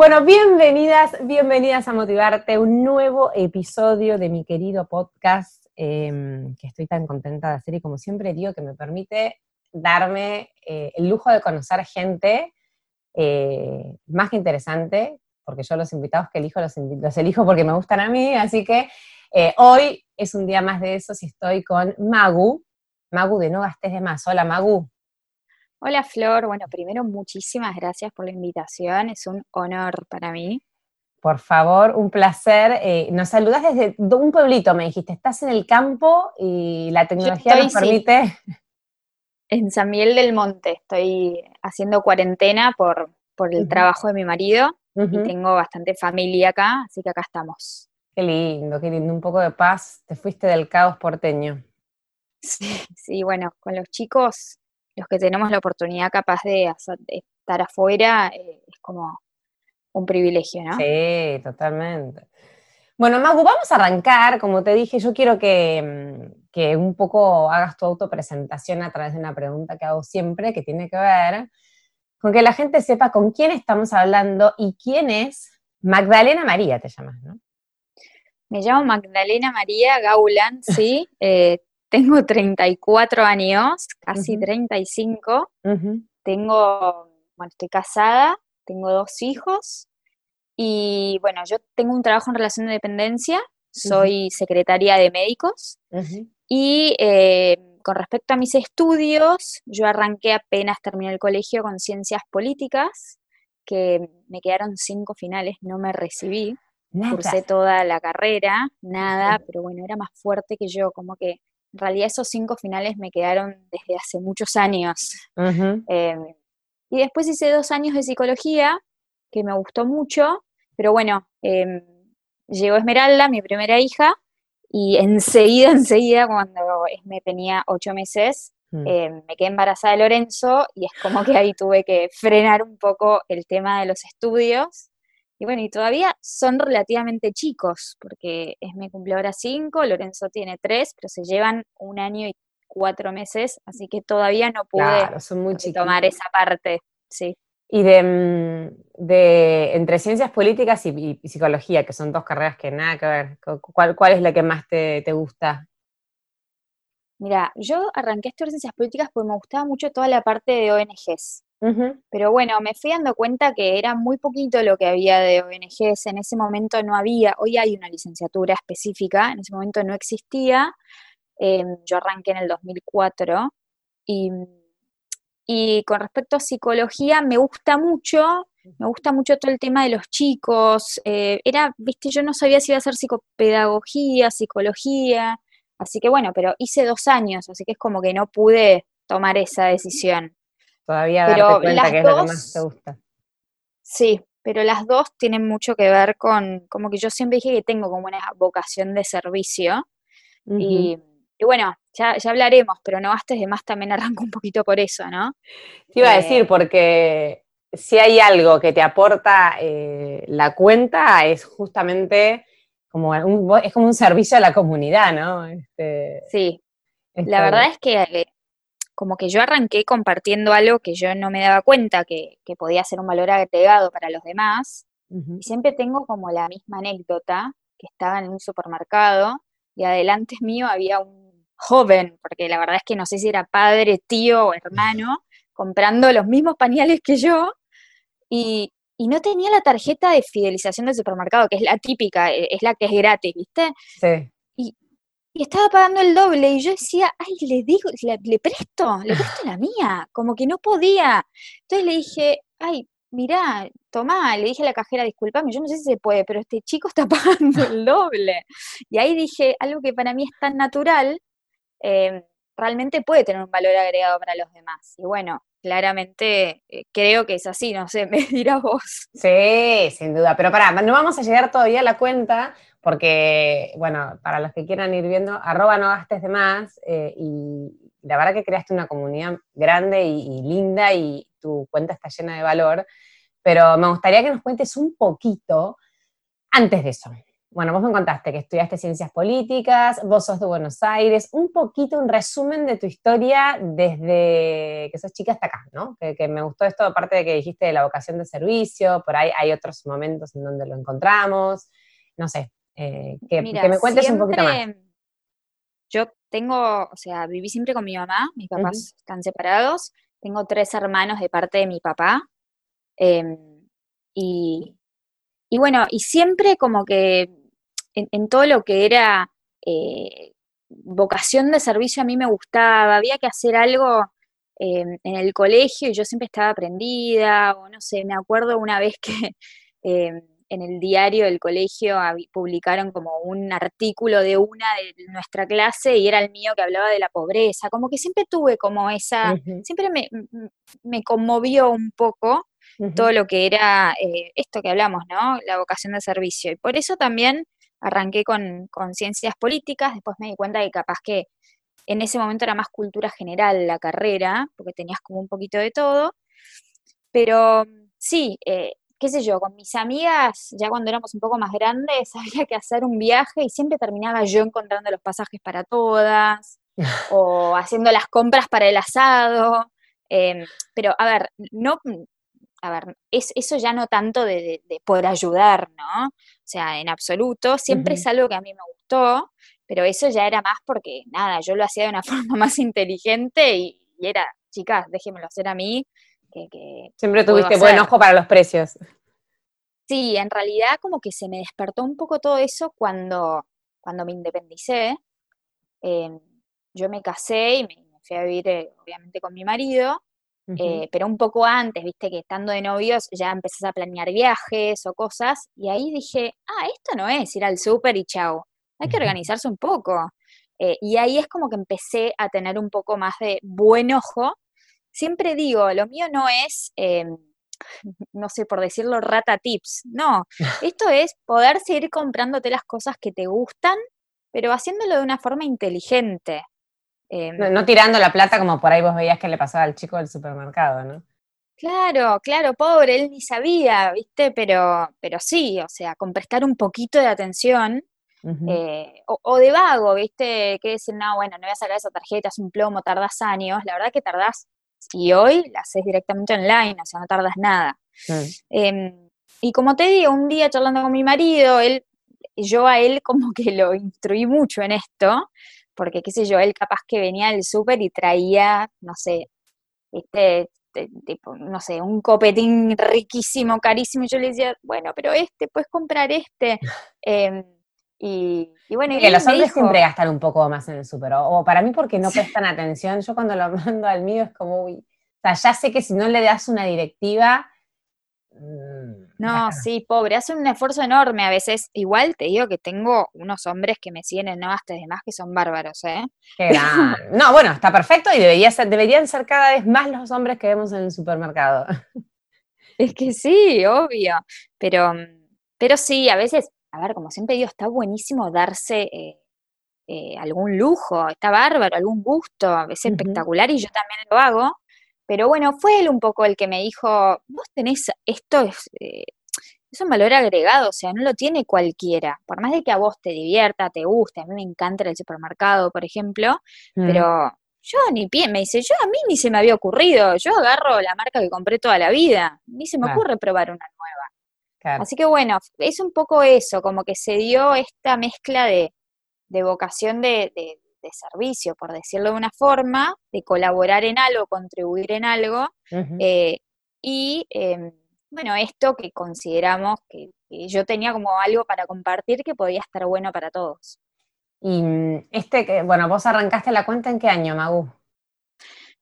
Bueno, bienvenidas, bienvenidas a Motivarte, un nuevo episodio de mi querido podcast em, que estoy tan contenta de hacer y como siempre digo que me permite darme eh, el lujo de conocer gente eh, más que interesante, porque yo los invitados que elijo los, elijo porque me gustan a mí, así que eh, hoy es un día más de eso si estoy con Magu, Magu de No Gastes de Más. Hola Magu. Hola Flor, bueno, primero muchísimas gracias por la invitación, es un honor para mí. Por favor, un placer. Eh, nos saludas desde un pueblito, me dijiste, estás en el campo y la tecnología nos permite... En San Miguel del Monte, estoy haciendo cuarentena por, por el trabajo de mi marido y tengo bastante familia acá, así que acá estamos. Qué lindo, qué lindo, un poco de paz, te fuiste del caos porteño. Sí, sí, bueno, con los chicos los que tenemos la oportunidad capaz de, estar afuera, eh, es como un privilegio, ¿no? Sí, totalmente. Bueno, Magu, vamos a arrancar. Como te dije, yo quiero que, mm, que, un poco hagas tu autopresentación a través de una pregunta que hago siempre, que tiene que ver con que la gente sepa con quién estamos hablando y quién es Magdalena María, te llamas, ¿no? Me llamo Magdalena María Gauland, sí. Eh, tengo 34 años, casi 35. Tengo, bueno, estoy casada, tengo dos hijos y bueno, yo tengo un trabajo en relación de dependencia, soy secretaria de médicos y eh, con respecto a mis estudios, yo arranqué apenas terminé el colegio con ciencias políticas, que me quedaron cinco finales, no me recibí. Cursé toda la carrera, nada, pero bueno, era más fuerte que yo, como que en realidad esos cinco finales me quedaron desde hace muchos años. Eh, y después hice dos años de psicología, que me gustó mucho, pero bueno, em, llegó Esmeralda, mi primera hija, y enseguida, enseguida, cuando me tenía ocho meses, mm. em, me quedé embarazada de Lorenzo y es como que ahí tuve que frenar un poco el tema de los estudios y bueno, y todavía son relativamente chicos, porque es me cumple ahora cinco, Lorenzo tiene tres, pero se llevan un año y cuatro meses, así que todavía no pude tomar esa parte, sí. Y de, mm, de, entre ciencias políticas y, psicología, que son dos carreras que nada que ver, ¿cuál, cuál es la que más te, te gusta? Mira, yo arranqué a estudiar ciencias políticas porque me gustaba mucho toda la parte de ONGs. Pero bueno, me fui dando cuenta que era muy poquito lo que había de ONGs, en ese momento no había, hoy hay una licenciatura específica, en ese momento no existía, em, yo arranqué en el 2004 y, y con respecto a psicología me gusta mucho, me gusta mucho todo el tema de los chicos, eh, era, viste, yo no sabía si iba a ser psicopedagogía, psicología, así que bueno, pero hice dos años, así que es como que no pude tomar esa decisión. Todavía pero darte cuenta que es lo que más te gusta. Sí, pero las dos tienen mucho que ver con, como que yo siempre dije que tengo como una vocación de servicio. y, bueno, ya, hablaremos, pero no gastes de más también arranco un poquito por eso, ¿no? Te iba a decir, eh, porque si hay algo que te aporta eh, la cuenta, es justamente como un, es como un servicio a la comunidad, ¿no? Este, sí. La verdad es que como que yo arranqué compartiendo algo que yo no me daba cuenta que, podía ser un valor agregado para los demás. Y siempre tengo como la misma anécdota, que estaba en un supermercado y adelante mío había un joven, porque la verdad es que no sé si era padre, tío o hermano, comprando los mismos pañales que yo y, y no tenía la tarjeta de fidelización del supermercado, que es la típica, e, es la que es gratis, ¿viste? Sí y estaba pagando el doble y yo decía, ay, le digo, le, presto, le presto la mía, como que no podía. Entonces le dije, ay, mirá, tomá, le dije a la cajera, discúlpame, yo no sé si se puede, pero este chico está pagando el doble. Y ahí dije, algo que para mí es tan natural, em, realmente puede tener un valor agregado para los demás. Y bueno, claramente eh, creo que es así, no sé, me dirás vos. Sí, sin duda, pero pará, no vamos a llegar todavía a la cuenta porque, bueno, para los que quieran ir viendo, arroba no gastes de más eh, y la verdad que creaste una comunidad grande y, linda y tu cuenta está llena de valor, pero me gustaría que nos cuentes un poquito antes de eso. Bueno, vos me contaste que estudiaste ciencias políticas, vos sos de Buenos Aires, un poquito un resumen de tu historia desde que sos chica hasta acá, ¿no? Que, me gustó esto, aparte de que dijiste la vocación de servicio, por ahí hay otros momentos en donde lo encontramos, no sé, eh, que, me cuentes un poquito más. Yo tengo, o sea, viví siempre con mi mamá, mis papás están separados, tengo tres hermanos de parte de mi papá, em, y, y bueno, y siempre como que en, todo lo que era eh, vocación de servicio a mí me gustaba, había que hacer algo em, en el colegio y yo siempre estaba aprendida, o no sé, me acuerdo una vez que em, en el diario del colegio publicaron como un artículo de una de nuestra clase y era el mío que hablaba de la pobreza, como que siempre tuve como esa, siempre me, me, conmovió un poco todo lo que era eh, esto que hablamos, ¿no? La vocación de servicio. Y por eso también arranqué con, con ciencias políticas, después me di cuenta que capaz que en ese momento era más cultura general la carrera, porque tenías como un poquito de todo. Pero sí, eh, qué sé yo, con mis amigas, ya cuando éramos un poco más grandes, había que hacer un viaje y siempre terminaba yo encontrando los pasajes para todas o haciendo las compras para el asado. Em, pero, a ver, no, a ver, es, eso ya no tanto de, poder ayudar, ¿no? O sea, en absoluto, siempre es algo que a mí me gustó, pero eso ya era más porque, nada, yo lo hacía de una forma más inteligente y, era, chicas, déjenmelo hacer a mí. Que, siempre tuviste buen ojo para los precios. Sí, en realidad como que se me despertó un poco todo eso cuando, cuando me independicé. Em, yo me casé y me, fui a vivir, eh, obviamente, con mi marido. Eh, pero un poco antes, viste que estando de novios ya empezás a planear viajes o cosas, y ahí dije, ah, esto no es ir al súper y chau, hay que organizarse un poco. Eh, y ahí es como que empecé a tener un poco más de buen ojo. Siempre digo, lo mío no es, em, no sé, por decirlo, rata tips, no, esto es poder seguir comprándote las cosas que te gustan, pero haciéndolo de una forma inteligente. Em, no, tirando la plata como por ahí vos veías que le pasaba al chico del supermercado, ¿no? Claro, claro, pobre, él ni sabía, ¿viste? Pero, pero sí, o sea, con prestar un poquito de atención, eh, o, de vago, ¿viste? Que decir, no, bueno, no voy a sacar esa tarjeta, es un plomo, tardás años. La verdad que tardás, y hoy la haces directamente online, o sea, no tardas nada. Em, y como te digo, un día charlando con mi marido, él, yo a él como que lo instruí mucho en esto, porque qué sé yo, él capaz que venía del súper y traía, no sé, este, tipo, no sé, un copetín riquísimo, carísimo, y yo le decía, bueno, pero este, puedes comprar este. Em, y, bueno, y que los hombres siempre gastan un poco más en el súper, o, para mí porque no prestan atención, yo cuando lo mando al mío es como, uy, o sea, ya sé que si no le das una directiva, Mm, no, sí, pobre, hacen un esfuerzo enorme a veces. Igual te digo que tengo unos hombres que me siguen en no hasta demás que son bárbaros, ¿eh? no, bueno, está perfecto y debería ser, deberían ser cada vez más los hombres que vemos en el supermercado. Es que sí, obvio. Pero, pero sí, a veces, a ver, como siempre digo, está buenísimo darse eh, eh, algún lujo, está bárbaro, algún gusto, es espectacular y yo también lo hago. Pero bueno, fue él un poco el que me dijo, vos tenés, esto es, eh, es un valor agregado, o sea, no lo tiene cualquiera. Por más de que a vos te divierta, te guste, a mí me encanta el supermercado, por ejemplo, mm. pero yo ni pie, me dice, yo a mí ni se me había ocurrido, yo agarro la marca que compré toda la vida, ni se me ocurre probar una nueva. Así que bueno, es un poco eso, como que se dio esta mezcla de, vocación de, de servicio, por decirlo de una forma, de colaborar en algo, contribuir en algo, eh, y em, bueno, esto que consideramos que, yo tenía como algo para compartir que podía estar bueno para todos. Y mm, este, que bueno, vos arrancaste la cuenta en qué año, Magu?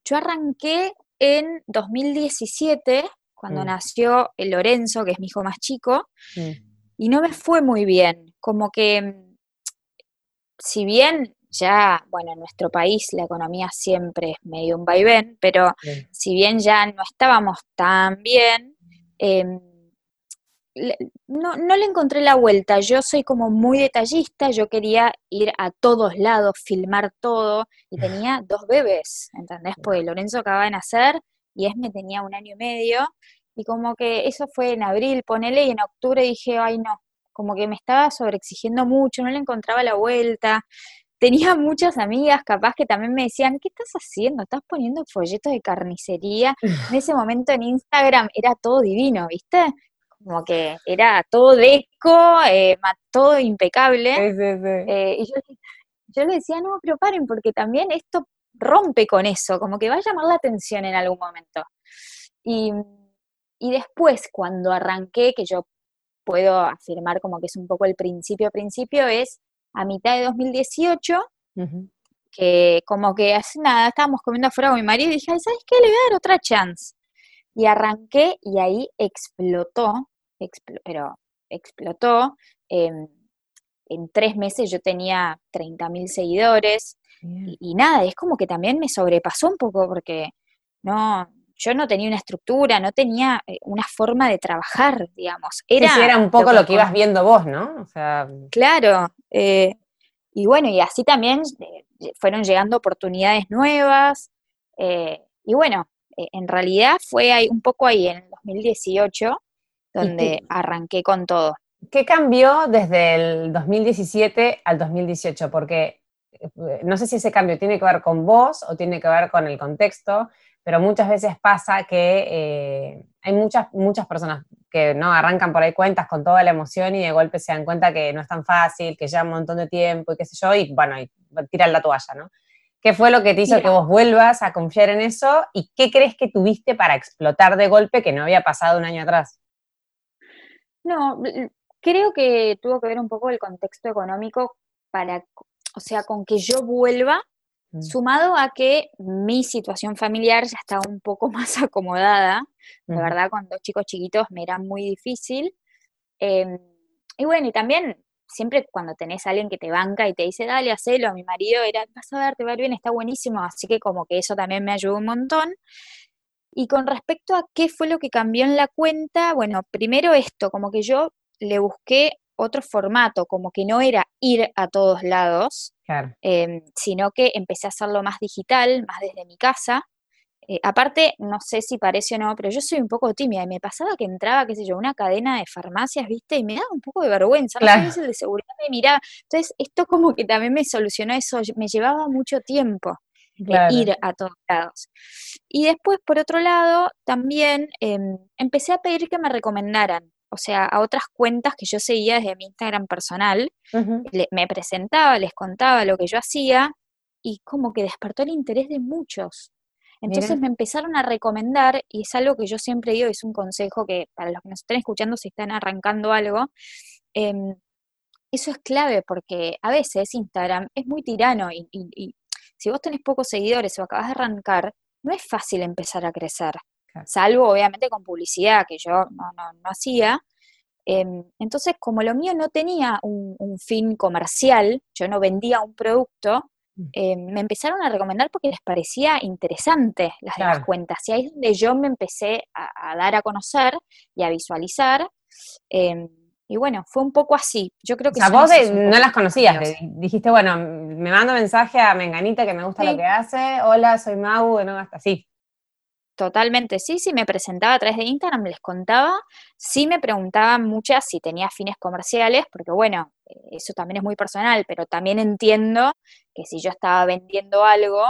Yo arranqué en 2017, cuando mm. nació el Lorenzo, que es mi hijo más chico, mm. y no me fue muy bien, como que si bien ya, bueno, en nuestro país la economía siempre es medio un vaivén, pero si bien ya no estábamos tan bien, em, no, no, le encontré la vuelta. Yo soy como muy detallista, yo quería ir a todos lados, filmar todo, y tenía dos bebés, ¿entendés? Porque Lorenzo acaba de nacer y Esme tenía un año y medio, y como que eso fue en abril, ponele, y en octubre dije, ay no, como que me estaba sobreexigiendo mucho, no le encontraba la vuelta. Tenía muchas amigas capaz que también me decían, ¿qué estás haciendo? ¿Estás poniendo folletos de carnicería? En ese momento en Instagram era todo divino, ¿viste? como que era todo deco, eh, todo impecable. Eh, y yo, le decía, no, pero paren, porque también esto rompe con eso, como que va a llamar la atención en algún momento. Y, después, cuando arranqué, que yo puedo afirmar como que es un poco el principio principio, es a mitad de 2018, que como que hace nada, estábamos comiendo afuera con mi marido y dije, ¿sabes qué? Le voy a dar otra chance. Y arranqué y ahí explotó, pero explotó. Em, en tres meses yo tenía 30.000 seguidores y, nada, es como que también me sobrepasó un poco porque no, yo no tenía una estructura, no tenía eh, una forma de trabajar, digamos. Era, sí, era un poco lo que, ibas viendo vos, ¿no? Claro. Eh, y bueno, y así también eh, fueron llegando oportunidades nuevas. y bueno, en realidad fue ahí, un poco ahí en el 2018 donde arranqué con todo. ¿Qué cambió desde el 2017 al 2018? Porque no sé si ese cambio tiene que ver con vos o tiene que ver con el contexto, pero muchas veces pasa que eh, hay muchas, muchas personas que no arrancan por ahí cuentas con toda la emoción y de golpe se dan cuenta que no es tan fácil, que lleva un montón de tiempo y qué sé yo, y bueno, y tiran la toalla, ¿no? ¿Qué fue lo que te hizo que vos vuelvas a confiar en eso? ¿Y qué crees que tuviste para explotar de golpe que no había pasado un año atrás? No, creo que tuvo que ver un poco el contexto económico para, o sea, con que yo vuelva, mm. sumado a que mi situación familiar ya estaba un poco más acomodada. La verdad, con dos chicos chiquitos me era muy difícil. Em, y bueno, y también siempre cuando tenés a alguien que te banca y te dice, dale, hacelo, mi marido era, vas a ver, te va a ir bien, está buenísimo, así que como que eso también me ayudó un montón. Y con respecto a qué fue lo que cambió en la cuenta, bueno, primero esto, como que yo le busqué otro formato, como que no era ir a todos lados, em, sino que empecé a hacerlo más digital, más desde mi casa. Eh, aparte, no sé si parece o no, pero yo soy un poco tímida y me pasaba que entraba, qué sé yo, una cadena de farmacias, ¿viste? Y me daba un poco de vergüenza, claro. el de seguridad me miraba. Entonces, esto como que también me solucionó eso, me llevaba mucho tiempo ir a todos lados. Y después, por otro lado, también em, empecé a pedir que me recomendaran, o sea, a otras cuentas que yo seguía desde mi Instagram personal, me presentaba, les contaba lo que yo hacía y como que despertó el interés de muchos. Entonces me empezaron a recomendar, y es algo que yo siempre digo, es un consejo que para los que nos estén escuchando, si están arrancando algo, em, eso es clave porque a veces Instagram es muy tirano y, si vos tenés pocos seguidores o acabas de arrancar, no es fácil empezar a crecer, salvo obviamente con publicidad que yo no, hacía. Em, entonces, como lo mío no tenía un, fin comercial, yo no vendía un producto, mm. em, me empezaron a recomendar porque les parecía interesante las, cuentas. Y ahí es donde yo me empecé a, dar a conocer y a visualizar. Em, y bueno, fue un poco así. Yo creo que... O sea, vos no las conocías, dijiste, bueno, me mando mensaje a Menganita que me gusta lo que hace, hola, soy Mau, no, hasta así. Totalmente, sí, sí, me presentaba a través de Instagram, les contaba, sí me preguntaban muchas si tenía fines comerciales, porque bueno, eso también es muy personal, pero también entiendo que si yo estaba vendiendo algo,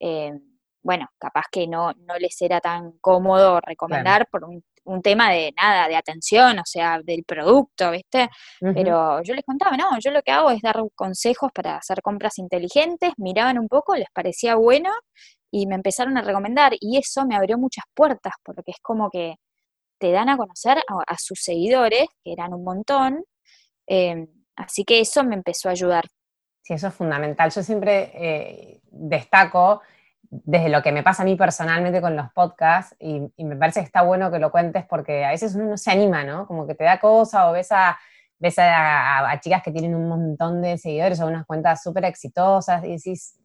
eh, bueno, capaz que no, no les era tan cómodo recomendar por un un tema de nada, de atención, o sea, del producto, ¿viste? Pero yo les contaba, no, yo lo que hago es dar consejos para hacer compras inteligentes, miraban un poco, les parecía bueno y me empezaron a recomendar y eso me abrió muchas puertas porque es como que te dan a conocer a, sus seguidores, que eran un montón, em, así que eso me empezó a ayudar. Sí, eso es fundamental. Yo siempre eh, destaco desde lo que me pasa a mí personalmente con los podcasts, y, me parece que está bueno que lo cuentes porque a veces uno no se anima, ¿no? Como que te da cosa o ves a ves a, chicas que tienen un montón de seguidores o unas cuentas súper exitosas y decís,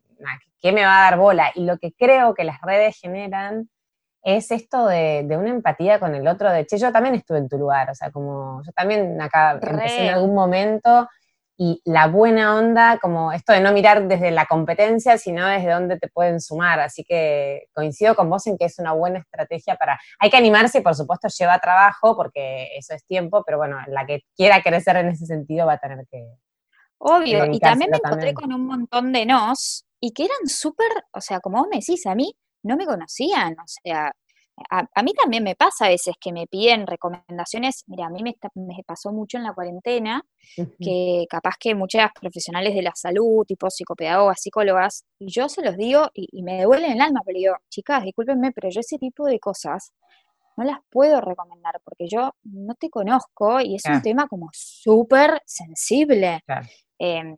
¿qué me va a dar bola? Y lo que creo que las redes generan es esto de, una empatía con el otro, de, che, yo también estuve en tu lugar, o sea, como yo también acá empecé en algún momento y la buena onda, como esto de no mirar desde la competencia, sino desde dónde te pueden sumar. Así que coincido con vos en que es una buena estrategia para... Hay que animarse y por supuesto lleva trabajo porque eso es tiempo, pero bueno, la que quiera crecer en ese sentido va a tener que... Obvio, y también me encontré con un montón de nos y que eran súper, o sea, como vos me decís, a mí no me conocían, o sea, a, mí también me pasa a veces que me piden recomendaciones, mira, a mí me, pasó mucho en la cuarentena, que capaz que muchas profesionales de la salud, tipo psicopedagogas, psicólogas, y yo se los digo y, me duele el alma, pero digo, chicas, discúlpenme, pero yo ese tipo de cosas no las puedo recomendar porque yo no te conozco y es un tema como súper sensible. Em,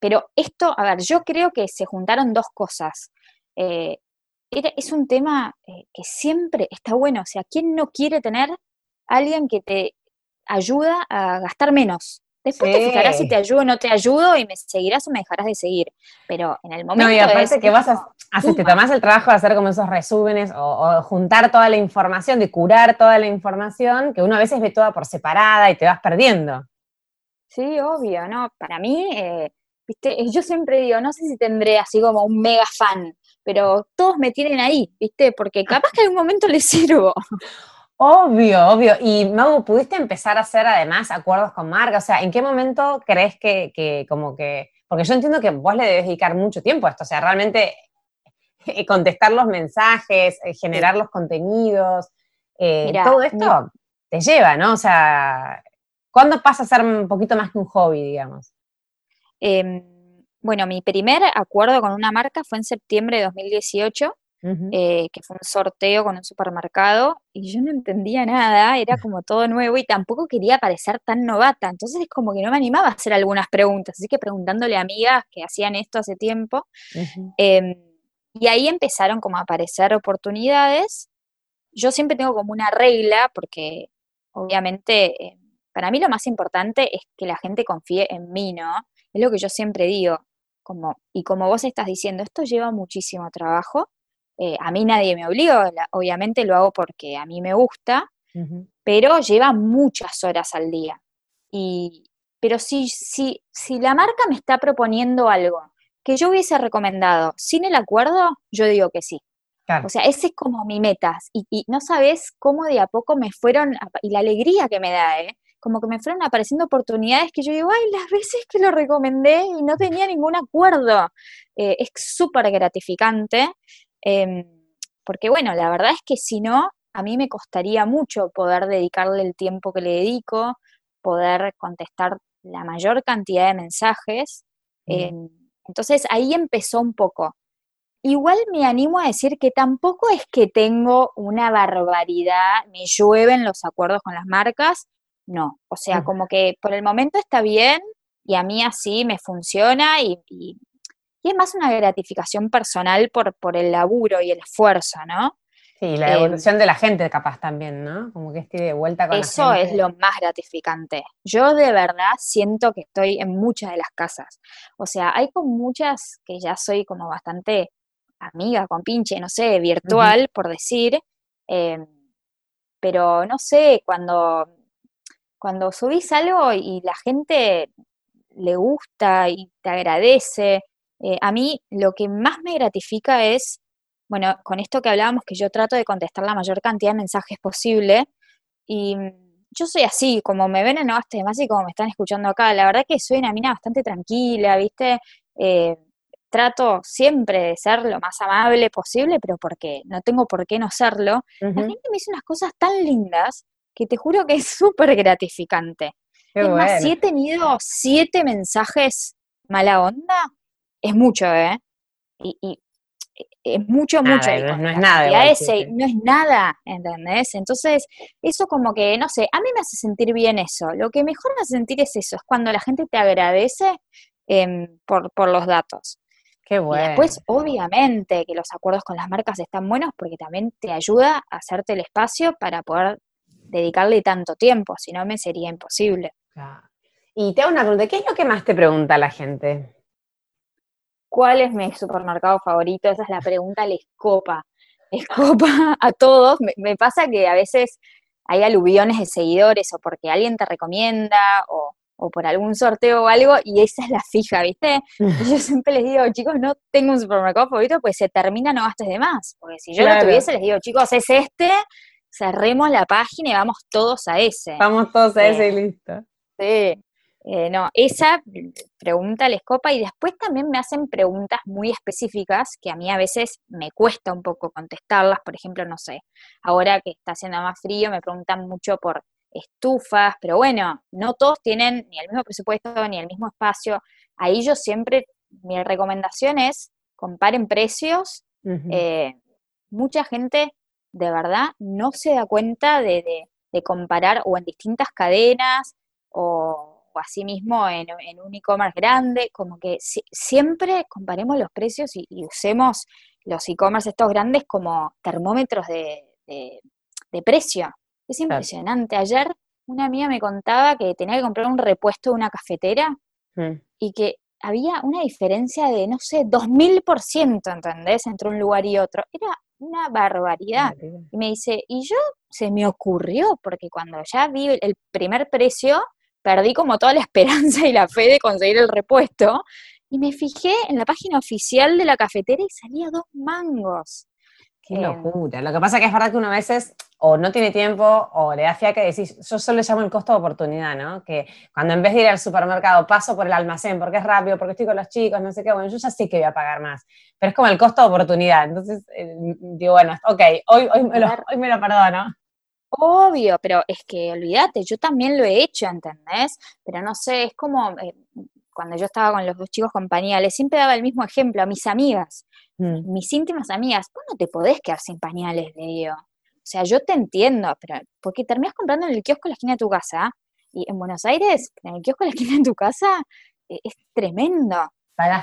pero esto, a ver, yo creo que se juntaron dos cosas. Eh, es un tema eh, que siempre está bueno. O sea, ¿quién no quiere tener alguien que te ayuda a gastar menos? Después te fijarás si te ayudo o no te ayudo y me seguirás o me dejarás de seguir. Pero en el momento. No, y aparte que vas a te tomás el trabajo de hacer como esos resúmenes o, juntar toda la información, de curar toda la información, que uno a veces ve toda por separada y te vas perdiendo. Sí, obvio, ¿no? Para mí, eh, viste, yo siempre digo, no sé si tendré así como un mega fan, pero todos me tienen ahí, ¿viste? Porque capaz que en algún momento les sirvo. Obvio, obvio. Y Mau, ¿pudiste empezar a hacer además acuerdos con marca? O sea, ¿en qué momento crees que, como que, porque yo entiendo que vos le debes dedicar mucho tiempo a esto, o sea, realmente eh, contestar los mensajes, eh, generar los contenidos, eh, todo esto te lleva, ¿no? O sea, ¿cuándo pasa a ser un poquito más que un hobby, digamos? Eh, bueno, mi primer acuerdo con una marca fue en septiembre de 2018, eh, que fue un sorteo con un supermercado, y yo no entendía nada, era como todo nuevo y tampoco quería parecer tan novata, entonces es como que no me animaba a hacer algunas preguntas, así que preguntándole a amigas que hacían esto hace tiempo, em, y ahí empezaron como a aparecer oportunidades. Yo siempre tengo como una regla, porque obviamente eh, para mí lo más importante es que la gente confíe en mí, ¿no? Es lo que yo siempre digo y como vos estás diciendo, esto lleva muchísimo trabajo. Eh, a mí nadie me obliga, obviamente lo hago porque a mí me gusta, pero lleva muchas horas al día. Y, pero si, si, si la marca me está proponiendo algo que yo hubiese recomendado sin el acuerdo, yo digo que sí. O sea, ese es como mi meta. Y, y, no sabes cómo de a poco me fueron, y la alegría que me da, ¿eh? Como que me fueron apareciendo oportunidades que yo digo, ay, las veces que lo recomendé y no tenía ningún acuerdo. Eh, es súper gratificante, em, porque bueno, la verdad es que si no, a mí me costaría mucho poder dedicarle el tiempo que le dedico, poder contestar la mayor cantidad de mensajes. Em, entonces ahí empezó un poco. Igual me animo a decir que tampoco es que tengo una barbaridad, me llueven los acuerdos con las marcas, no. O sea, como que por el momento está bien y a mí así me funciona y, y, es más una gratificación personal por, por el laburo y el esfuerzo, ¿no? Sí, la evolución em, de la gente capaz también, ¿no? Como que esté de vuelta con Eso es lo más gratificante. Yo de verdad siento que estoy en muchas de las casas. O sea, hay con muchas que ya soy como bastante amiga, con pinche, no sé, virtual, por decir. Em, pero no sé, cuando cuando subís algo y la gente le gusta y te agradece, eh, a mí lo que más me gratifica es, bueno, con esto que hablábamos, que yo trato de contestar la mayor cantidad de mensajes posible, y yo soy así, como me ven en Novaste más y como me están escuchando acá, la verdad que soy una mina bastante tranquila, ¿viste? Eh, trato siempre de ser lo más amable posible, pero porque no tengo por qué no serlo. La gente me dice unas cosas tan lindas que te juro que es súper gratificante. es más, si he tenido siete mensajes mala onda, es mucho, ¿eh? Y, es mucho, mucho. No, es nada. ese, no es nada, ¿entendés? Entonces, eso como que, no sé, a mí me hace sentir bien eso. Lo que mejor me hace sentir es eso, es cuando la gente te agradece em, por, por los datos. Qué bueno. Y después, obviamente, que los acuerdos con las marcas están buenos porque también te ayuda a hacerte el espacio para poder dedicarle tanto tiempo, si no me sería imposible. Y te hago una pregunta, ¿qué es lo que más te pregunta la gente? ¿Cuál es mi supermercado favorito? Esa es la pregunta, les copa. Les copa a todos. Me, pasa que a veces hay aluviones de seguidores o porque alguien te recomienda o, por algún sorteo o algo y esa es la fija, ¿viste? Y yo siempre les digo, chicos, no tengo un supermercado favorito, pues se termina, no gastes de más. Porque si yo lo tuviese, les digo, chicos, es este, cerremos la página y vamos todos a ese. Vamos todos a ese y listo. Sí. Eh, no, esa pregunta les copa y después también me hacen preguntas muy específicas que a mí a veces me cuesta un poco contestarlas. Por ejemplo, no sé, ahora que está haciendo más frío me preguntan mucho por estufas, pero bueno, no todos tienen ni el mismo presupuesto ni el mismo espacio. Ahí yo siempre, mi recomendación es comparen precios. Eh, mucha gente de verdad no se da cuenta de, de comparar o en distintas cadenas o así mismo en, un e-commerce grande, como que siempre comparemos los precios y, usemos los e-commerce estos grandes como termómetros de, precio. Es impresionante. Ayer una amiga me contaba que tenía que comprar un repuesto de una cafetera mm. y que había una diferencia de, no sé, 2000%, ¿entendés? Entre un lugar y otro. Era una barbaridad. Y me dice, y yo se me ocurrió, porque cuando ya vi el primer precio, perdí como toda la esperanza y la fe de conseguir el repuesto. Y me fijé en la página oficial de la cafetera y salía dos mangos. Qué locura. Lo que pasa es que es verdad que uno a veces o no tiene tiempo o le da que decir, yo solo le llamo el costo de oportunidad, ¿no? Que cuando en vez de ir al supermercado paso por el almacén porque es rápido, porque estoy con los chicos, no sé qué, bueno, yo ya sé que voy a pagar más, pero es como el costo de oportunidad. Entonces, eh, digo, bueno, ok, hoy, hoy, me lo, hoy me lo perdono. Obvio, pero es que olvídate, yo también lo he hecho, ¿entendés? Pero no sé, es como eh, cuando yo estaba con los dos chicos compañales, siempre daba el mismo ejemplo a mis amigas, mm. mis íntimas amigas, vos no te podés quedar sin pañales, le digo. O sea, yo te entiendo, pero porque terminas comprando en el kiosco de la esquina de tu casa, y en Buenos Aires, en el kiosco de la esquina de tu casa, eh, es tremendo.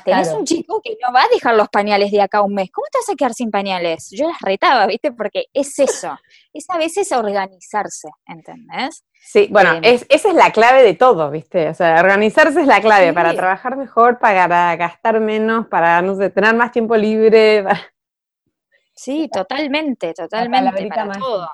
Tenés un chico que no va a dejar los pañales de acá un mes. ¿Cómo te vas a quedar sin pañales? Yo las retaba, ¿viste? Porque es eso. Es a veces organizarse, ¿entendés? Sí, bueno, em, esa es la clave de todo, ¿viste? O sea, organizarse es la clave para trabajar mejor, para gastar menos, para, no sé, tener más tiempo libre. Sí, totalmente, totalmente, para todo.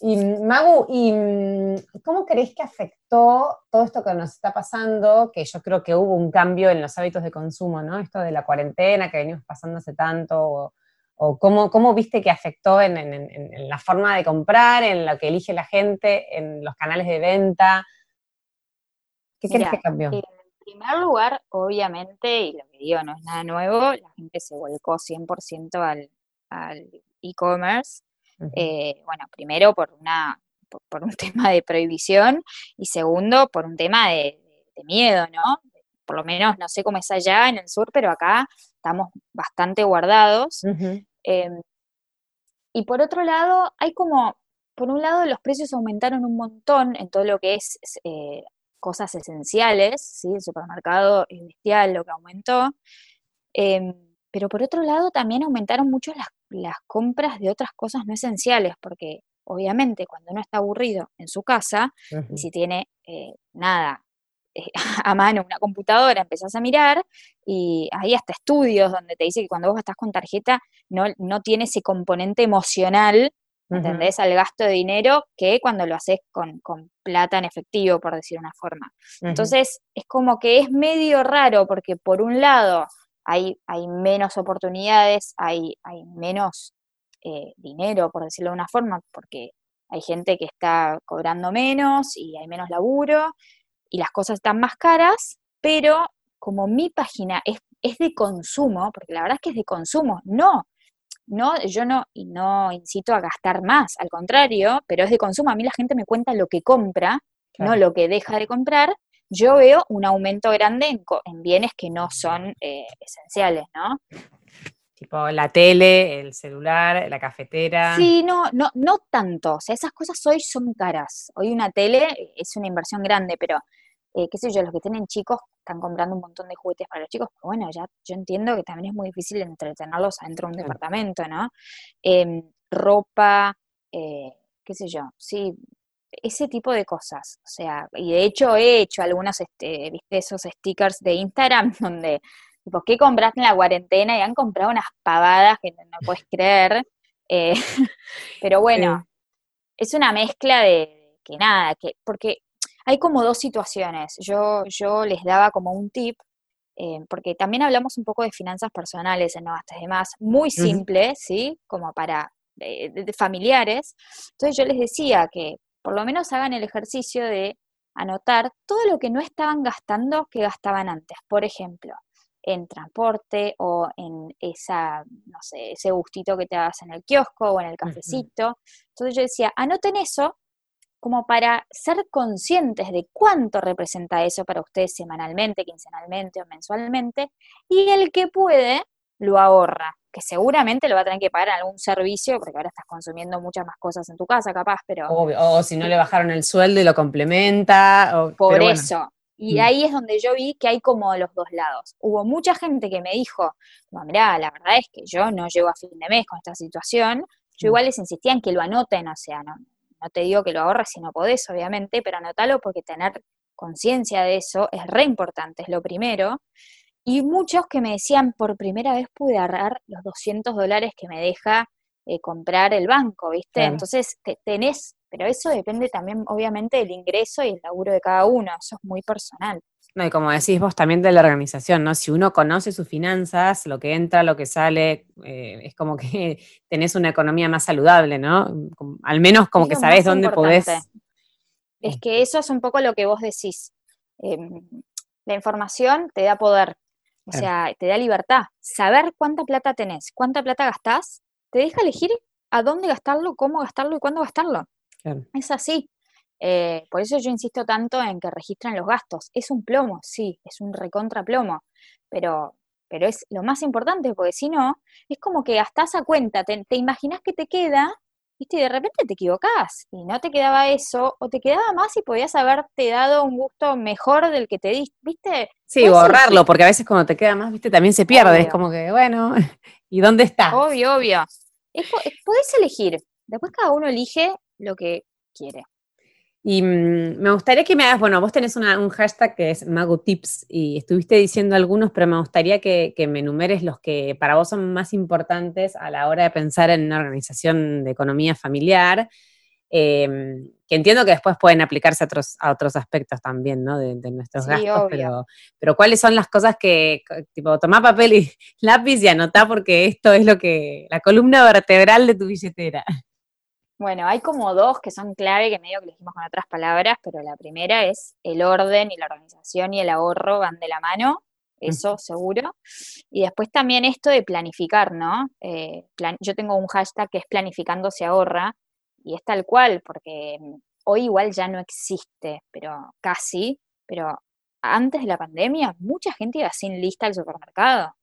Y Magu, ¿y mm, cómo crees que afectó todo esto que nos está pasando? Que yo creo que hubo un cambio en los hábitos de consumo, ¿no? Esto de la cuarentena que venimos pasando hace tanto, o, cómo, cómo, viste que afectó en, la forma de comprar, en lo que elige la gente, en los canales de venta. ¿Qué crees que cambió? En primer lugar, obviamente, y lo que digo no es nada nuevo, la gente se volcó 100% al, al e-commerce eh, bueno, primero por, una, por, un tema de prohibición y segundo por un tema de, miedo, ¿no? Por lo menos no sé cómo es allá en el sur, pero acá estamos bastante guardados. Em, y por otro lado, hay como, por un lado los precios aumentaron un montón en todo lo que es eh, cosas esenciales, ¿sí? El supermercado es bestial lo que aumentó. Em, pero por otro lado también aumentaron mucho las, compras de otras cosas no esenciales, porque obviamente cuando uno está aburrido en su casa y si tiene eh, nada eh, a mano una computadora, empezás a mirar y hay hasta estudios donde te dice que cuando vos estás con tarjeta no, no tiene ese componente emocional, ¿entendés? Al gasto de dinero que cuando lo haces con, plata en efectivo, por decir una forma. Entonces es como que es medio raro porque por un lado hay, menos oportunidades, hay, hay menos eh, dinero, por decirlo de una forma, porque hay gente que está cobrando menos y hay menos laburo y las cosas están más caras, pero como mi página es, es de consumo, porque la verdad es que es de consumo, no, no, yo no, y no incito a gastar más, al contrario, pero es de consumo. A mí la gente me cuenta lo que compra, no lo que deja de comprar, yo veo un aumento grande en, bienes que no son eh, esenciales, ¿no? Tipo la tele, el celular, la cafetera. Sí, no, no, no tanto. O sea, esas cosas hoy son caras. Hoy una tele es una inversión grande, pero eh, qué sé yo, los que tienen chicos están comprando un montón de juguetes para los chicos, pero bueno, ya yo entiendo que también es muy difícil entretenerlos adentro de un departamento, ¿no? Em, ropa, eh, qué sé yo, sí, ese tipo de cosas. O sea, y de hecho he hecho algunos, este, viste, esos stickers de Instagram donde, tipo, ¿qué compraste en la cuarentena? Y han comprado unas pavadas que no, puedes creer. Eh, pero bueno, es una mezcla de que nada, que, porque hay como dos situaciones. Yo, yo les daba como un tip, eh, porque también hablamos un poco de finanzas personales en No Gastes Demás, muy simple, ¿sí? Como para de, familiares. Entonces yo les decía que por lo menos hagan el ejercicio de anotar todo lo que no estaban gastando que gastaban antes. Por ejemplo, en transporte o en esa, no sé, ese gustito que te hagas en el kiosco o en el cafecito. Entonces yo decía, anoten eso como para ser conscientes de cuánto representa eso para ustedes semanalmente, quincenalmente o mensualmente, y el que puede lo ahorra que seguramente lo va a tener que pagar en algún servicio, porque ahora estás consumiendo muchas más cosas en tu casa, capaz, pero... o si no le bajaron el sueldo y lo complementa. por eso. Y mm. ahí es donde yo vi que hay como los dos lados. Hubo mucha gente que me dijo, no, mirá, la verdad es que yo no llego a fin de mes con esta situación. Yo mm. igual les insistía en que lo anoten, o sea, no, no te digo que lo ahorres si no podés, obviamente, pero anótalo porque tener conciencia de eso es re importante, es lo primero. Y muchos que me decían, por primera vez pude ahorrar los 200 dólares que me deja eh, comprar el banco, ¿viste? Entonces tenés, pero eso depende también obviamente del ingreso y el laburo de cada uno, eso es muy personal. No, y como decís vos también de la organización, ¿no? Si uno conoce sus finanzas, lo que entra, lo que sale, eh, es como que tenés una economía más saludable, ¿no? Al menos como que sabés dónde podés. Es que eso es un poco lo que vos decís. Em, la información te da poder, o sea, te da libertad. Saber cuánta plata tenés, cuánta plata gastás, te deja elegir a dónde gastarlo, cómo gastarlo y cuándo gastarlo. Es así. Eh, por eso yo insisto tanto en que registren los gastos. Es un plomo, sí, es un recontra plomo, pero, pero es lo más importante, porque si no, es como que gastás a cuenta, te, te imaginas que te queda y de repente te equivocás y no te quedaba eso, o te quedaba más y podías haberte dado un gusto mejor del que te diste, ¿viste? Sí, borrarlo, porque a veces cuando te queda más, ¿viste? También se pierde, es como que, bueno, ¿y dónde está? Obvio, obvio. podés elegir, después cada uno elige lo que quiere. Y mm, me gustaría que me hagas, bueno, vos tenés un hashtag que es Mago Tips y estuviste diciendo algunos, pero me gustaría que, me enumeres los que para vos son más importantes a la hora de pensar en una organización de economía familiar, em, que entiendo que después pueden aplicarse a otros, a otros aspectos también, ¿no? De, nuestros gastos, pero, pero ¿cuáles son las cosas que, tipo, tomá papel y lápiz y anotá porque esto es lo que, la columna vertebral de tu billetera? Bueno, hay como dos que son clave, que medio que dijimos con otras palabras, pero la primera es el orden y la organización y el ahorro van de la mano, eso seguro. Y después también esto de planificar, ¿no? Eh, yo tengo un hashtag que es planificando se ahorra, y es tal cual, porque mm, hoy igual ya no existe, pero casi, pero antes de la pandemia mucha gente iba sin lista al supermercado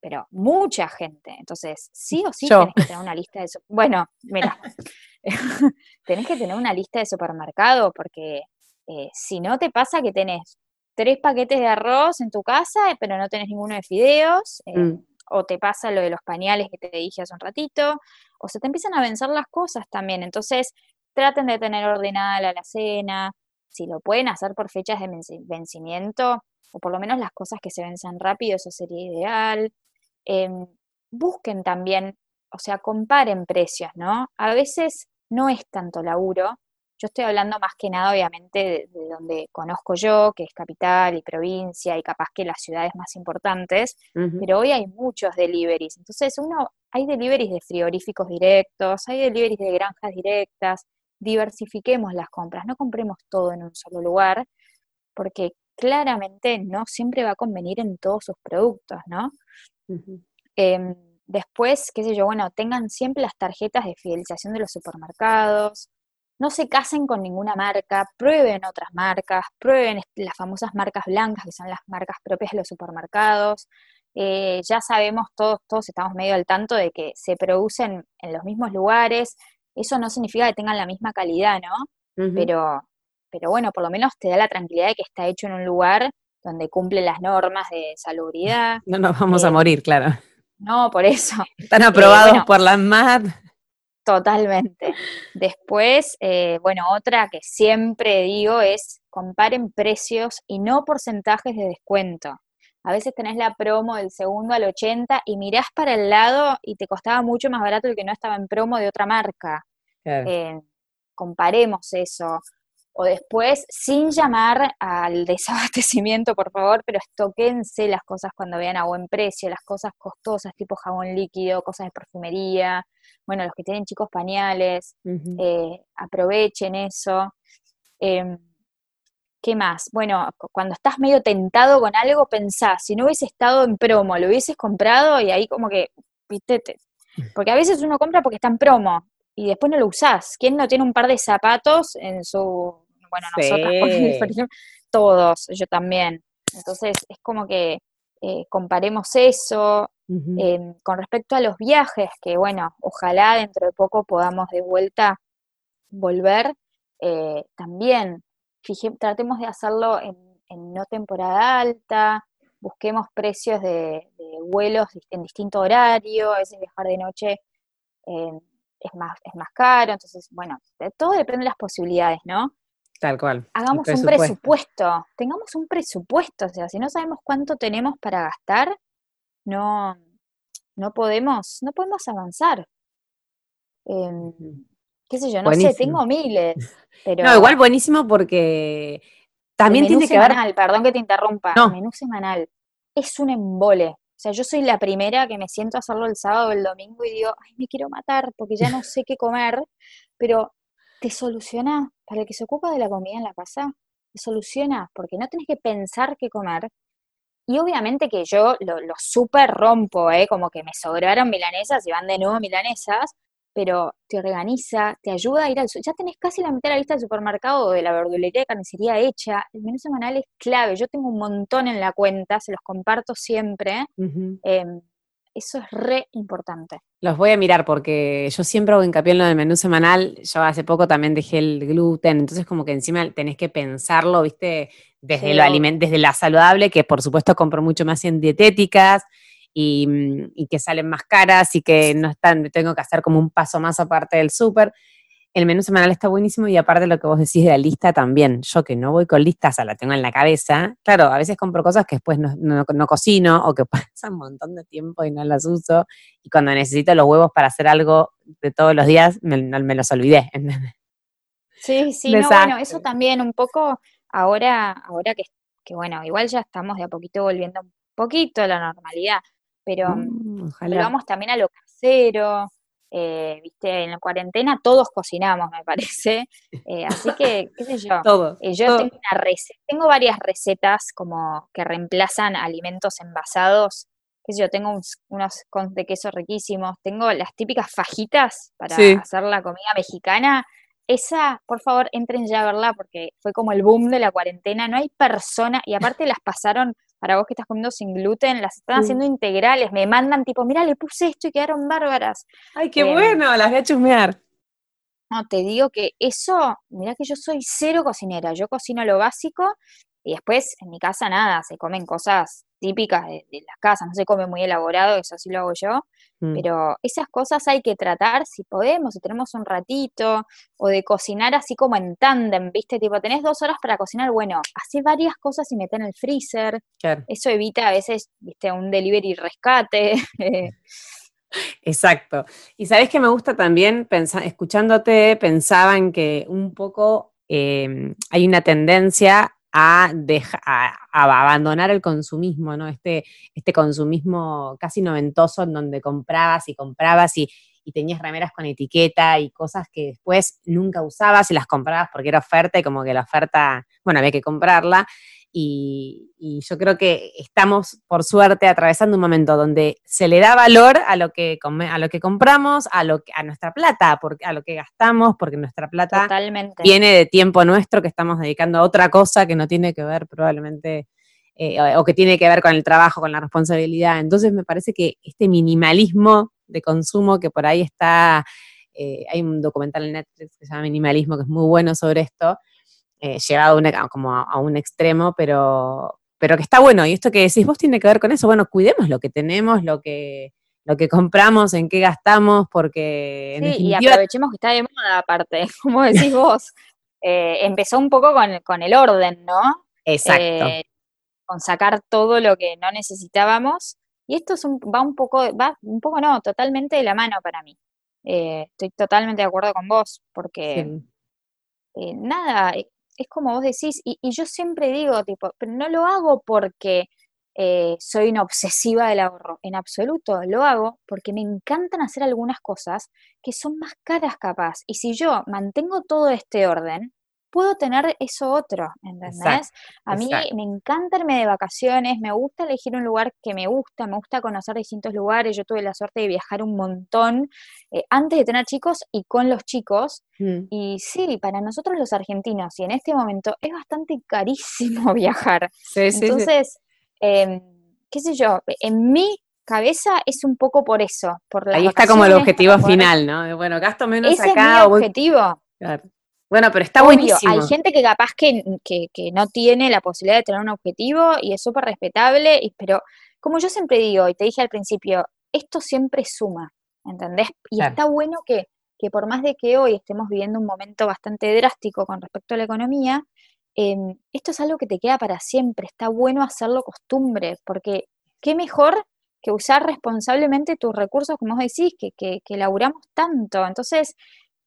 pero mucha gente. Entonces, sí o sí tenés que tener una lista de... Bueno, mira, tenés que tener una lista de supermercado porque eh, si no te pasa que tenés tres paquetes de arroz en tu casa, pero no tenés ninguno de fideos, eh, mm. o te pasa lo de los pañales que te dije hace un ratito, o se te empiezan a vencer las cosas también. Entonces, traten de tener ordenada la alacena, si lo pueden hacer por fechas de vencimiento, o por lo menos las cosas que se vencen rápido, eso sería ideal. Em, busquen también, o sea, comparen precios, ¿no? A veces no es tanto laburo. Yo estoy hablando más que nada, obviamente, de, donde conozco yo, que es capital y provincia y capaz que las ciudades más importantes, pero hoy hay muchos deliveries. Entonces, uno, hay deliveries de frigoríficos directos, hay deliveries de granjas directas, diversifiquemos las compras, no compremos todo en un solo lugar, porque claramente no siempre va a convenir en todos sus productos, ¿no? Después, qué sé yo, bueno, tengan siempre las tarjetas de fidelización de los supermercados, no se casen con ninguna marca, prueben otras marcas, prueben las famosas marcas blancas, que son las marcas propias de los supermercados. Eh, ya sabemos, todos, todos estamos medio al tanto de que se producen en los mismos lugares. Eso no significa que tengan la misma calidad, ¿no? pero, pero bueno, por lo menos te da la tranquilidad de que está hecho en un lugar donde cumple las normas de salubridad. No nos vamos a eh, morir, claro. No, por eso. Están aprobados eh, por la MAD. Totalmente. Después, eh, bueno, otra que siempre digo es comparen precios y no porcentajes de descuento. A veces tenés la promo del segundo al 80 y mirás para el lado y te costaba mucho más barato el que no estaba en promo de otra marca. Eh, comparemos eso. O después, sin llamar al desabastecimiento, por favor, pero estoquense las cosas cuando vean a buen precio, las cosas costosas, tipo jabón líquido, cosas de perfumería, bueno, los que tienen chicos pañales, eh, aprovechen eso. Em, ¿Qué más? Bueno, cuando estás medio tentado con algo, pensás, si no hubiese estado en promo, lo hubieses comprado y ahí como que, viste, porque a veces uno compra porque está en promo y después no lo usás. ¿Quién no tiene un par de zapatos en su, bueno, nosotras, por ejemplo, todos, yo también. Entonces es como que eh, comparemos eso. Em, con respecto a los viajes, que bueno, ojalá dentro de poco podamos de vuelta volver, eh, también tratemos de hacerlo en, no temporada alta, busquemos precios de, vuelos en distinto horario, a veces viajar de noche eh, es, más, es más caro, entonces, bueno, todo depende de las posibilidades, ¿no? Tal cual. Hagamos un presupuesto, tengamos un presupuesto, o sea, si no sabemos cuánto tenemos para gastar, no, no podemos, no podemos avanzar. Em, qué sé yo, no sé, tengo miles. Pero no, igual buenísimo porque también tiene que ver. Perdón que te interrumpa. El menú semanal es un embole. O sea, yo soy la primera que me siento a hacerlo el sábado o el domingo y digo, ay, me quiero matar porque ya no sé qué comer, pero te soluciona, para el que se ocupa de la comida en la casa, te soluciona, porque no tienes que pensar qué comer. Y obviamente que yo lo, lo súper rompo, ¿eh? como que me sobraron milanesas y van de nuevo milanesas, pero te organiza, te ayuda a ir al ya tenés casi la mitad de la lista del supermercado o de la verdulería de carnicería hecha, el menú semanal es clave, yo tengo un montón en la cuenta, se los comparto siempre, em, eso es re importante. Los voy a mirar porque yo siempre hago hincapié en lo del menú semanal, yo hace poco también dejé el gluten, entonces como que encima tenés que pensarlo, viste, desde, lo desde la saludable, que por supuesto compro mucho más en dietéticas, Mm, y, que salen más caras y que no están, tengo que hacer como un paso más aparte del súper. El menú semanal está buenísimo y aparte lo que vos decís de la lista también. Yo que no voy con listas, o la tengo en la cabeza. Claro, a veces compro cosas que después no, no, cocino o que pasan un montón de tiempo y no las uso. Y cuando necesito los huevos para hacer algo de todos los días, me, me los olvidé. Sí, sí, no, bueno, eso también un poco ahora, ahora que, que, bueno, igual ya estamos de a poquito volviendo un poquito a la normalidad, pero mm, vamos también a lo casero, eh, viste, en la cuarentena todos cocinamos, me parece, eh, así que, qué sé yo, todo, eh, yo Tengo, una tengo varias recetas como que reemplazan alimentos envasados, qué sé yo, tengo unos con de queso riquísimos, tengo las típicas fajitas para hacer la comida mexicana, esa, por favor, entren ya a verla porque fue como el boom de la cuarentena, no hay persona, y aparte las pasaron para vos que estás comiendo sin gluten, las están haciendo integrales, me mandan tipo, mira, le puse esto y quedaron bárbaras. Ay, qué em, bueno, las voy a chusmear. No, te digo que eso, mira que yo soy cero cocinera, yo cocino lo básico y después en mi casa nada, se comen cosas típicas de, las casas, no se come muy elaborado, eso sí lo hago yo, mm. pero esas cosas hay que tratar si podemos, si tenemos un ratito, o de cocinar así como en tándem, ¿viste? Tipo, tenés dos horas para cocinar, bueno, hace varias cosas y mete en el freezer, eso evita a veces, ¿viste? Un delivery rescate. Exacto. Y sabes que me gusta también, escuchándote, pensaba en que un poco eh, hay una tendencia a, abandonar el consumismo, ¿no? Este, este consumismo casi noventoso en donde comprabas y comprabas y, tenías remeras con etiqueta y cosas que después nunca usabas y las comprabas porque era oferta y como que la oferta, bueno, había que comprarla. Y, yo creo que estamos, por suerte, atravesando un momento donde se le da valor a lo que, a lo que compramos, a, lo a nuestra plata, porque, a lo que gastamos, porque nuestra plata viene de tiempo nuestro que estamos dedicando a otra cosa que no tiene que ver probablemente, eh, o, que tiene que ver con el trabajo, con la responsabilidad. Entonces me parece que este minimalismo de consumo que por ahí está, eh, hay un documental en Netflix que se llama Minimalismo, que es muy bueno sobre esto, eh, llevado a como a, un extremo, pero, pero que está bueno. Y esto que decís vos tiene que ver con eso. Bueno, cuidemos lo que tenemos, lo que, lo que compramos, en qué gastamos, porque sí, y aprovechemos que está de moda aparte, como decís vos. Eh, empezó un poco con, el orden, ¿no? Exacto. Eh, con sacar todo lo que no necesitábamos. Y esto es va un poco, va un poco no, totalmente de la mano para mí. Eh, estoy totalmente de acuerdo con vos, porque nada, es como vos decís, y, yo siempre digo, tipo, pero no lo hago porque eh, soy una obsesiva del ahorro. En absoluto, lo hago porque me encantan hacer algunas cosas que son más caras capaz. Y si yo mantengo todo este orden, puedo tener eso otro, ¿entendés? a mí me encanta irme de vacaciones, me gusta elegir un lugar que me gusta, me gusta conocer distintos lugares, yo tuve la suerte de viajar un montón eh, antes de tener chicos y con los chicos, mm. y sí, para nosotros los argentinos, y en este momento es bastante carísimo viajar. Entonces, Em, qué sé yo, en mi cabeza es un poco por eso. Por Ahí está como el objetivo final, ¿no? Bueno, gasto menos Ese acá. Es mi objetivo. Bueno, pero está buenísimo. Hay gente que capaz que, no tiene la posibilidad de tener un objetivo y es súper respetable, pero como yo siempre digo, y te dije al principio, esto siempre suma, ¿entendés? Y está bueno que, que por más de que hoy estemos viviendo un momento bastante drástico con respecto a la economía, Em, esto es algo que te queda para siempre, está bueno hacerlo costumbre, porque qué mejor que usar responsablemente tus recursos, como vos decís, que, que, que laburamos tanto. Entonces,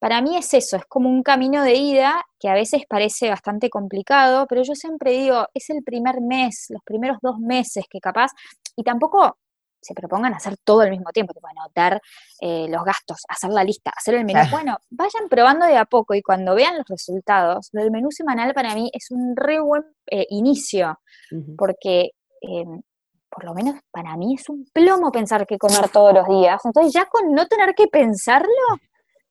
para mí es eso, es como un camino de ida que a veces parece bastante complicado, pero yo siempre digo, es el primer mes, los primeros dos meses que capaz, y tampoco se propongan hacer todo al mismo tiempo, tipo anotar eh, los gastos, hacer la lista, hacer el menú. Bueno, vayan probando de a poco y cuando vean los resultados, el menú semanal para mí es un re buen eh, inicio, porque em, por lo menos para mí es un plomo pensar que comer todos los días. Entonces ya con no tener que pensarlo,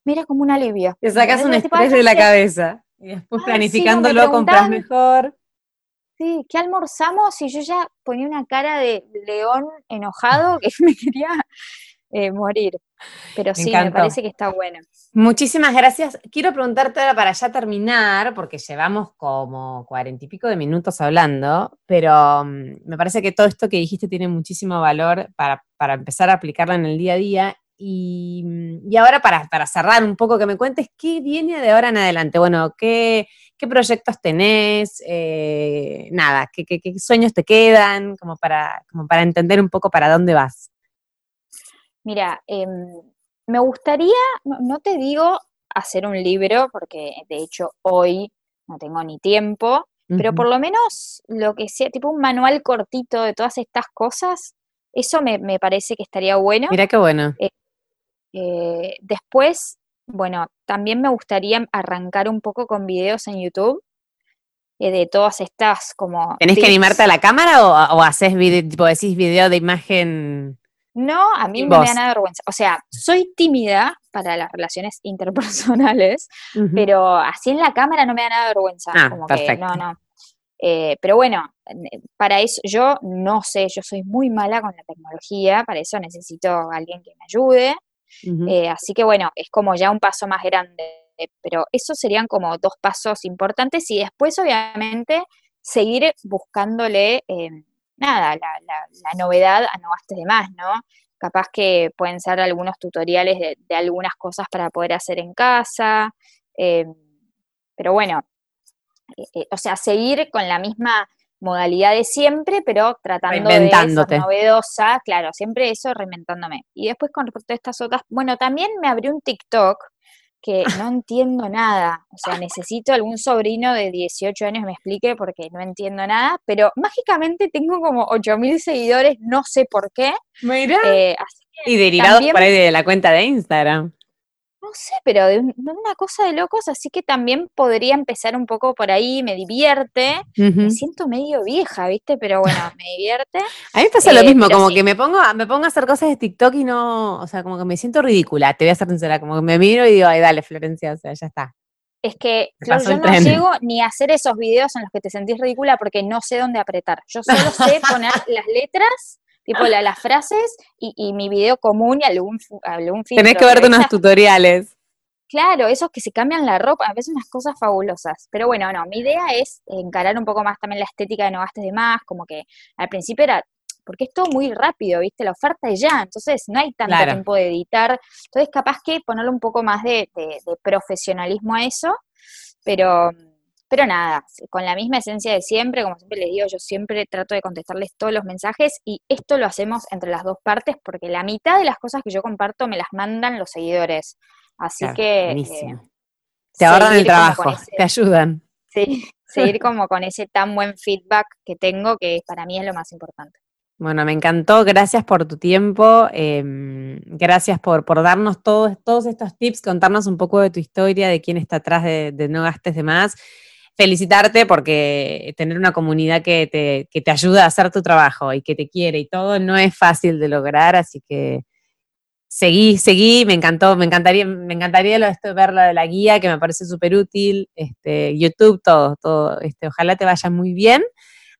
mira como un alivio. Te sacas un estrés de la cabeza y después planificándolo compras mejor sí, ¿qué almorzamos? Y yo ya ponía una cara de león enojado que me quería eh, morir. Pero sí, me parece que está bueno. Muchísimas gracias. Quiero preguntarte ahora para ya terminar, porque llevamos como cuarenta y pico de minutos hablando, pero mm, me parece que todo esto que dijiste tiene muchísimo valor para, para empezar a aplicarlo en el día a día. Y, mm, ahora para, para, cerrar un poco, que me cuentes qué viene de ahora en adelante. Bueno, qué, qué proyectos tenés, eh, nada, ¿qué, sueños te quedan, como para, como para entender un poco para dónde vas. Mira, em, me gustaría, no, te digo hacer un libro, porque de hecho hoy no tengo ni tiempo, pero por lo menos lo que sea, tipo un manual cortito de todas estas cosas, eso me, parece que estaría bueno. Mira qué bueno. Eh, eh, después, bueno, también me gustaría arrancar un poco con videos en YouTube eh, de todas estas como... ¿Tenés que animarte a la cámara o, haces video, tipo decís video de imagen? No, a mí no me da nada vergüenza. O sea, soy tímida para las relaciones interpersonales, pero así en la cámara no me da nada vergüenza. Ah, perfecto. no, no. Eh, pero bueno, para eso yo no sé, yo soy muy mala con la tecnología, para eso necesito a alguien que me ayude. Eh, así que bueno, es como ya un paso más grande, pero esos serían como dos pasos importantes y después obviamente seguir buscándole, eh, nada, la, novedad a no gastes de más, ¿no? Capaz que pueden ser algunos tutoriales de, algunas cosas para poder hacer en casa, eh, pero bueno, o sea, seguir con la misma modalidad de siempre, pero tratando de ser novedosa, claro, siempre eso reinventándome. Y después con respecto a estas otras, bueno, también me abrió un TikTok que no entiendo nada, o sea, necesito algún sobrino de 18 años me explique porque no entiendo nada, pero mágicamente tengo como 8000 seguidores, no sé por qué. Mira. Eh, y derivados por ahí de la cuenta de Instagram no sé, pero de, una cosa de locos, así que también podría empezar un poco por ahí, me divierte, me siento medio vieja, ¿viste? Pero bueno, me divierte. A mí me pasa lo eh, mismo, como que me pongo, me pongo a hacer cosas de TikTok y no, o sea, como que me siento ridícula, te voy a ser sincera, como que me miro y digo, ay, dale, Florencia, o sea, ya está. Es que yo no llego ni a hacer esos videos en los que te sentís ridícula porque no sé dónde apretar. Yo solo sé poner las letras tipo las frases y, mi video común y algún, algún filtro. Tenés que verte unos tutoriales. Claro, esos que se cambian la ropa, a veces unas cosas fabulosas. Pero bueno, no, mi idea es encarar un poco más también la estética de no gastes de más, como que al principio era porque es todo muy rápido, ¿viste? La oferta es ya, entonces no hay tanto tiempo de editar. Entonces, capaz que ponerle un poco más de, profesionalismo a eso, pero, pero nada, con la misma esencia de siempre, como siempre les digo, yo siempre trato de contestarles todos los mensajes y esto lo hacemos entre las dos partes porque la mitad de las cosas que yo comparto me las mandan los seguidores. Así que... Eh, te ahorran el trabajo, te ayudan. Sí, seguir como con ese tan buen feedback que tengo, que para mí es lo más importante. Bueno, me encantó, gracias por tu tiempo, em, gracias por, por darnos todos, todos estos tips, contarnos un poco de tu historia, de quién está atrás de, No Gastes de Más. Felicitarte porque tener una comunidad que te, que te ayuda a hacer tu trabajo y que te quiere y todo no es fácil de lograr, así que seguí, seguí, me encantó, me encantaría, me encantaría lo, esto, ver lo de la guía, que me parece súper útil, este, YouTube, todo, todo, este, ojalá te vaya muy bien.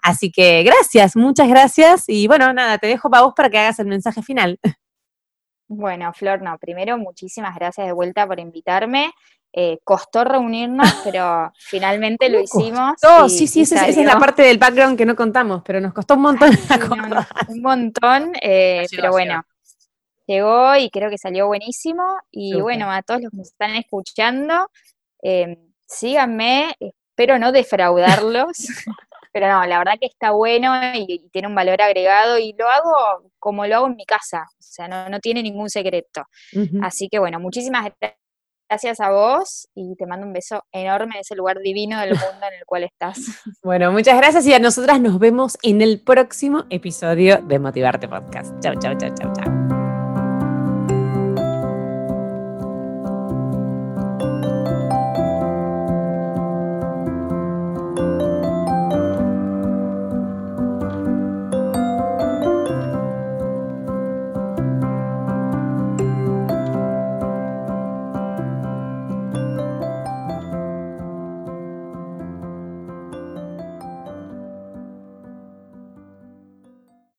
Así que gracias, muchas gracias. Y bueno, nada, te dejo para vos para que hagas el mensaje final. Bueno, Flor, no, primero muchísimas gracias de vuelta por invitarme. Eh, costó reunirnos, pero finalmente lo hicimos. Oh, sí, sí, esa, es la parte del background que no contamos, pero nos costó un montón. un montón, eh, pero bueno, llegó y creo que salió buenísimo. Y bueno, a todos los que nos están escuchando, eh, síganme, espero no defraudarlos. pero no, la verdad que está bueno y, tiene un valor agregado y lo hago como lo hago en mi casa, o sea, no, tiene ningún secreto. Así que bueno, muchísimas gracias a vos y te mando un beso enorme en ese lugar divino del mundo en el cual estás. Bueno, muchas gracias y a nosotras nos vemos en el próximo episodio de Motivarte Podcast. Chao, chao, chao, chao, chao.